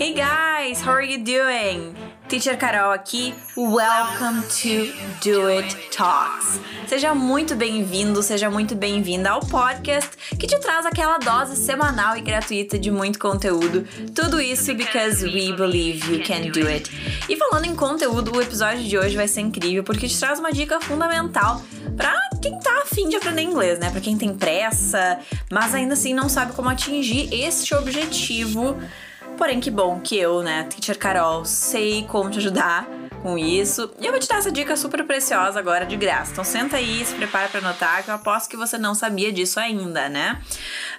Hey guys, how are you doing? Teacher Carol aqui. Welcome to Do It Talks. Seja muito bem-vindo, seja muito bem-vinda ao podcast que te traz aquela dose semanal e gratuita de muito conteúdo. Tudo isso because we believe you can do it. E falando em conteúdo, o episódio de hoje vai ser incrível porque te traz uma dica fundamental para quem tá afim de aprender inglês, né? Para quem tem pressa, mas ainda assim não sabe como atingir este objetivo Porém, que bom que eu, né, Teacher Carol, sei como te ajudar com isso. E eu vou te dar essa dica super preciosa agora de graça. Então senta aí, se prepara para anotar, que eu aposto que você não sabia disso ainda, né?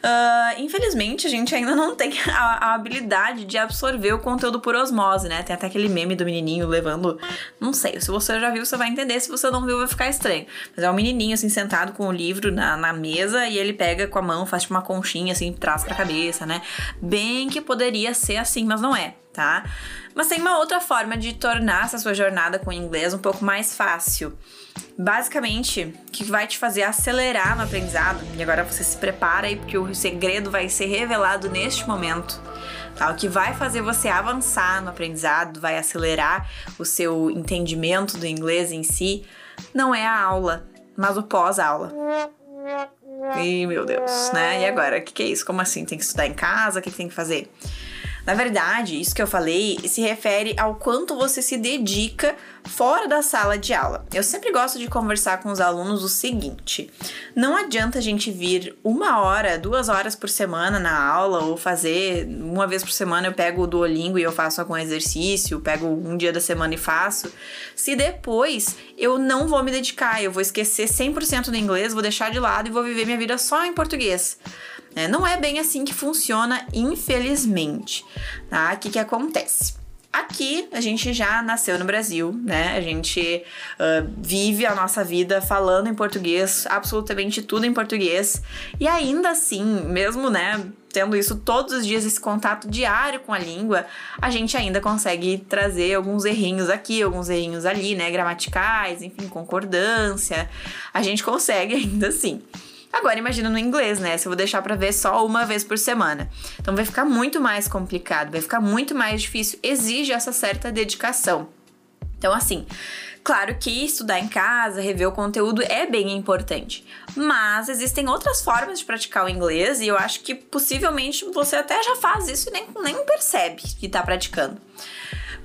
Uh, infelizmente, a gente ainda não tem a, a, habilidade de absorver o conteúdo por osmose, né? Tem até aquele meme do menininho levando. Não sei, se você já viu, você vai entender. Se você não viu, vai ficar estranho. Mas é um menininho, assim, sentado com o livro na, na mesa e ele pega com a mão, faz tipo uma conchinha, assim, traz pra cabeça, né? Bem que poderia ser assim, mas não é tá? Mas tem uma outra forma de tornar essa sua jornada com o inglês um pouco mais fácil. Basicamente, que vai te fazer acelerar no aprendizado. E agora você se prepara aí porque o segredo vai ser revelado neste momento. Tá? O que vai fazer você avançar no aprendizado, vai acelerar o seu entendimento do inglês em si, não é a aula, mas o pós-aula. Ih, meu Deus, né? E agora? O que, que é isso? Como assim? Tem que estudar em casa? O que, que tem que fazer? Na verdade, isso que eu falei se refere ao quanto você se dedica fora da sala de aula. Eu sempre gosto de conversar com os alunos o seguinte: não adianta a gente vir uma hora, duas horas por semana na aula, ou fazer uma vez por semana eu pego o Duolingo e eu faço algum exercício, pego um dia da semana e faço, se depois eu não vou me dedicar, eu vou esquecer 100% do inglês, vou deixar de lado e vou viver minha vida só em português. É, não é bem assim que funciona, infelizmente. Tá? O que, que acontece? Aqui a gente já nasceu no Brasil, né? A gente uh, vive a nossa vida falando em português, absolutamente tudo em português. E ainda assim, mesmo, né, tendo isso todos os dias, esse contato diário com a língua, a gente ainda consegue trazer alguns errinhos aqui, alguns errinhos ali, né? Gramaticais, enfim, concordância. A gente consegue ainda assim. Agora imagina no inglês, né? Se eu vou deixar para ver só uma vez por semana. Então vai ficar muito mais complicado, vai ficar muito mais difícil, exige essa certa dedicação. Então assim, Claro que estudar em casa, rever o conteúdo é bem importante, mas existem outras formas de praticar o inglês e eu acho que possivelmente você até já faz isso e nem, nem percebe que está praticando.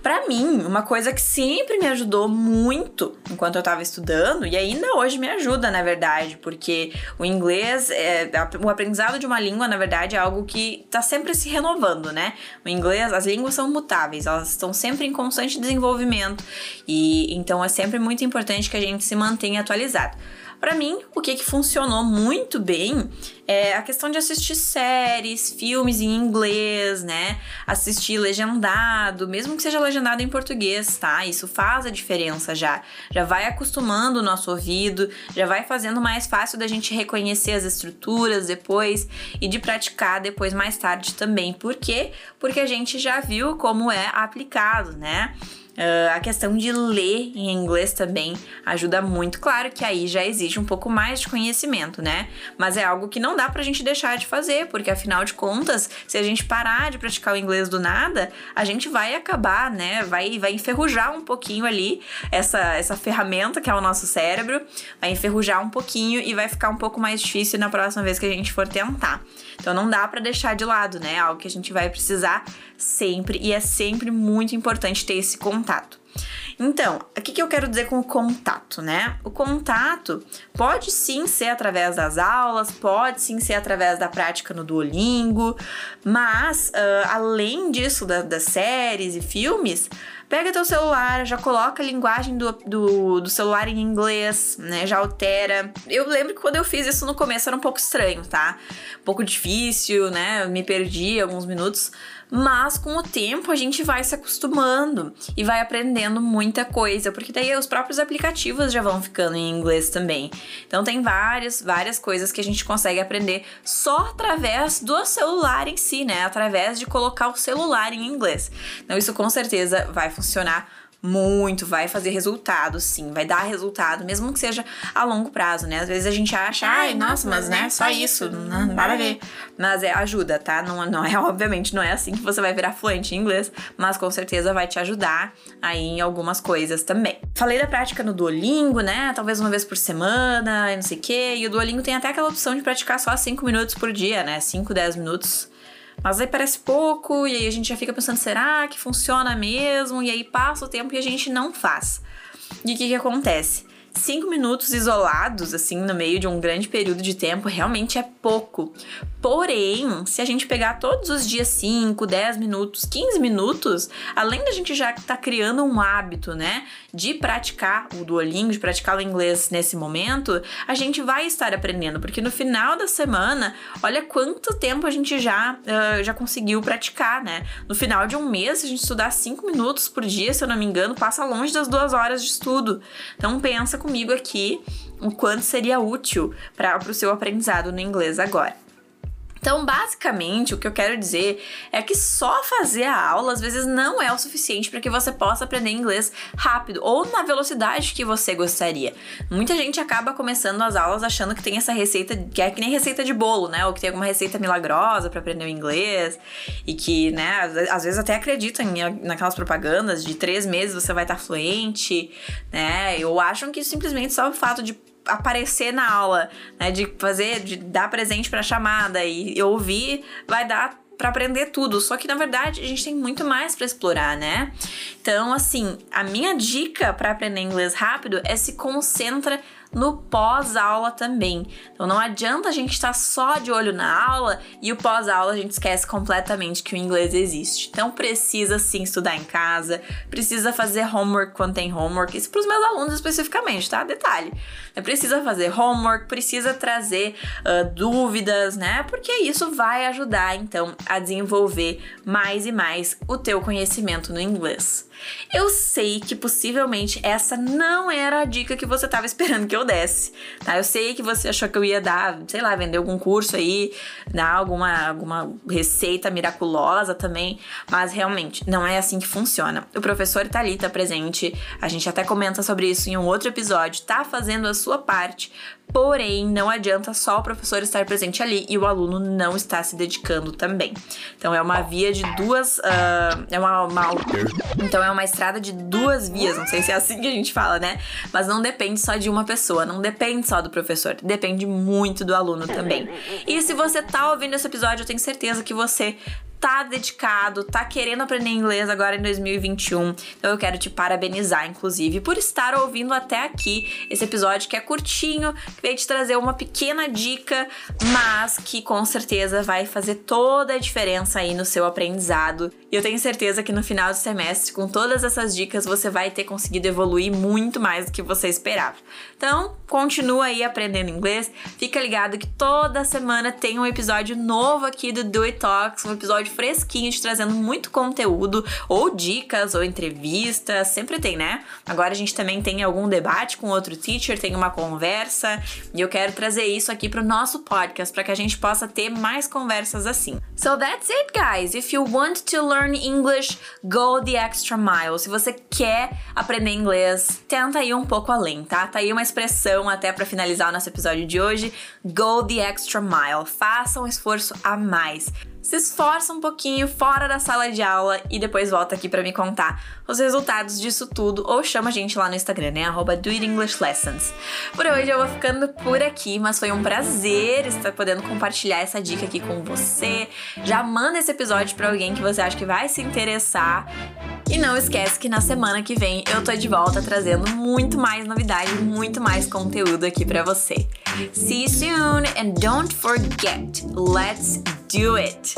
Para mim, uma coisa que sempre me ajudou muito enquanto eu estava estudando, e ainda hoje me ajuda, na verdade, porque o inglês, é, o aprendizado de uma língua, na verdade, é algo que está sempre se renovando, né? O inglês, as línguas são mutáveis, elas estão sempre em constante desenvolvimento, e então é sempre muito importante que a gente se mantenha atualizado. Para mim, o que, que funcionou muito bem é a questão de assistir séries, filmes em inglês, né? Assistir legendado, mesmo que seja legendado em português, tá? Isso faz a diferença já. Já vai acostumando o nosso ouvido, já vai fazendo mais fácil da gente reconhecer as estruturas depois e de praticar depois mais tarde também. Por quê? Porque a gente já viu como é aplicado, né? Uh, a questão de ler em inglês também ajuda muito. Claro que aí já existe um pouco mais de conhecimento, né? Mas é algo que não dá pra gente deixar de fazer, porque afinal de contas, se a gente parar de praticar o inglês do nada, a gente vai acabar, né? Vai, vai enferrujar um pouquinho ali essa, essa ferramenta que é o nosso cérebro, vai enferrujar um pouquinho e vai ficar um pouco mais difícil na próxima vez que a gente for tentar. Então não dá para deixar de lado, né? É algo que a gente vai precisar sempre e é sempre muito importante ter esse contato. Então, o que, que eu quero dizer com o contato, né? O contato pode sim ser através das aulas, pode sim ser através da prática no Duolingo, mas uh, além disso, da, das séries e filmes, pega teu celular, já coloca a linguagem do, do, do, celular em inglês, né? Já altera. Eu lembro que quando eu fiz isso no começo era um pouco estranho, tá? Um pouco difícil, né? Eu me perdi alguns minutos mas com o tempo a gente vai se acostumando e vai aprendendo muita coisa, porque daí os próprios aplicativos já vão ficando em inglês também. Então tem várias, várias coisas que a gente consegue aprender só através do celular em si, né? Através de colocar o celular em inglês. Então isso com certeza vai funcionar muito, vai fazer resultado, sim, vai dar resultado, mesmo que seja a longo prazo, né? Às vezes a gente acha, ai, nossa, mas né, só isso, não, nada a ver. Mas é ajuda, tá? Não, não é, obviamente, não é assim que você vai virar fluente em inglês, mas com certeza vai te ajudar aí em algumas coisas também. Falei da prática no Duolingo, né? Talvez uma vez por semana, não sei o quê. E o Duolingo tem até aquela opção de praticar só 5 minutos por dia, né? 5, 10 minutos mas aí parece pouco, e aí a gente já fica pensando, será que funciona mesmo? E aí passa o tempo e a gente não faz. E o que, que acontece? Cinco minutos isolados, assim, no meio de um grande período de tempo, realmente é pouco. Porém, se a gente pegar todos os dias 5, 10 minutos, 15 minutos, além da gente já estar tá criando um hábito, né, de praticar o Duolingo, de praticar o inglês nesse momento, a gente vai estar aprendendo, porque no final da semana, olha quanto tempo a gente já, uh, já conseguiu praticar, né? No final de um mês, se a gente estudar 5 minutos por dia, se eu não me engano, passa longe das duas horas de estudo. Então pensa comigo aqui o quanto seria útil para o seu aprendizado no inglês agora. Então, basicamente, o que eu quero dizer é que só fazer a aula às vezes não é o suficiente para que você possa aprender inglês rápido ou na velocidade que você gostaria. Muita gente acaba começando as aulas achando que tem essa receita que é que nem receita de bolo, né? Ou que tem alguma receita milagrosa para aprender o inglês e que, né, às vezes até acreditam naquelas propagandas de três meses você vai estar fluente, né? Ou acham que simplesmente só o fato de aparecer na aula, né? De fazer, de dar presente para chamada e ouvir, vai dar para aprender tudo. Só que na verdade a gente tem muito mais para explorar, né? Então, assim, a minha dica para aprender inglês rápido é se concentra no pós-aula também. Então não adianta a gente estar só de olho na aula e o pós-aula a gente esquece completamente que o inglês existe. Então precisa sim estudar em casa, precisa fazer homework quando tem homework. Isso para os meus alunos especificamente, tá? Detalhe. Precisa fazer homework, precisa trazer uh, dúvidas, né? Porque isso vai ajudar então a desenvolver mais e mais o teu conhecimento no inglês. Eu sei que possivelmente essa não era a dica que você estava esperando que eu desse, tá? Eu sei que você achou que eu ia dar, sei lá, vender algum curso aí, dar alguma, alguma receita miraculosa também, mas realmente não é assim que funciona. O professor tá ali, tá presente, a gente até comenta sobre isso em um outro episódio, tá fazendo a sua parte Porém, não adianta só o professor estar presente ali e o aluno não estar se dedicando também. Então é uma via de duas. Uh, é uma, uma, Então é uma estrada de duas vias. Não sei se é assim que a gente fala, né? Mas não depende só de uma pessoa, não depende só do professor, depende muito do aluno também. E se você tá ouvindo esse episódio, eu tenho certeza que você tá dedicado, tá querendo aprender inglês agora em 2021. Então eu quero te parabenizar, inclusive, por estar ouvindo até aqui esse episódio que é curtinho, que veio te trazer uma pequena dica, mas que com certeza vai fazer toda a diferença aí no seu aprendizado. E eu tenho certeza que no final do semestre, com todas essas dicas, você vai ter conseguido evoluir muito mais do que você esperava. Então, continua aí aprendendo inglês. Fica ligado que toda semana tem um episódio novo aqui do Do It Talks, um episódio episódio fresquinho, te trazendo muito conteúdo, ou dicas, ou entrevistas, sempre tem, né? Agora a gente também tem algum debate com outro teacher, tem uma conversa, e eu quero trazer isso aqui pro nosso podcast, para que a gente possa ter mais conversas assim. So that's it, guys. If you want to learn English, go the extra mile. Se você quer aprender inglês, tenta ir um pouco além, tá? Tá aí uma expressão até para finalizar o nosso episódio de hoje. Go the extra mile. Faça um esforço a mais se esforça um pouquinho fora da sala de aula e depois volta aqui para me contar os resultados disso tudo ou chama a gente lá no Instagram, né? Arroba Lessons. Por hoje eu vou ficando por aqui, mas foi um prazer estar podendo compartilhar essa dica aqui com você. Já manda esse episódio para alguém que você acha que vai se interessar. E não esquece que na semana que vem eu tô de volta trazendo muito mais novidade, muito mais conteúdo aqui para você. See you soon and don't forget, let's do it.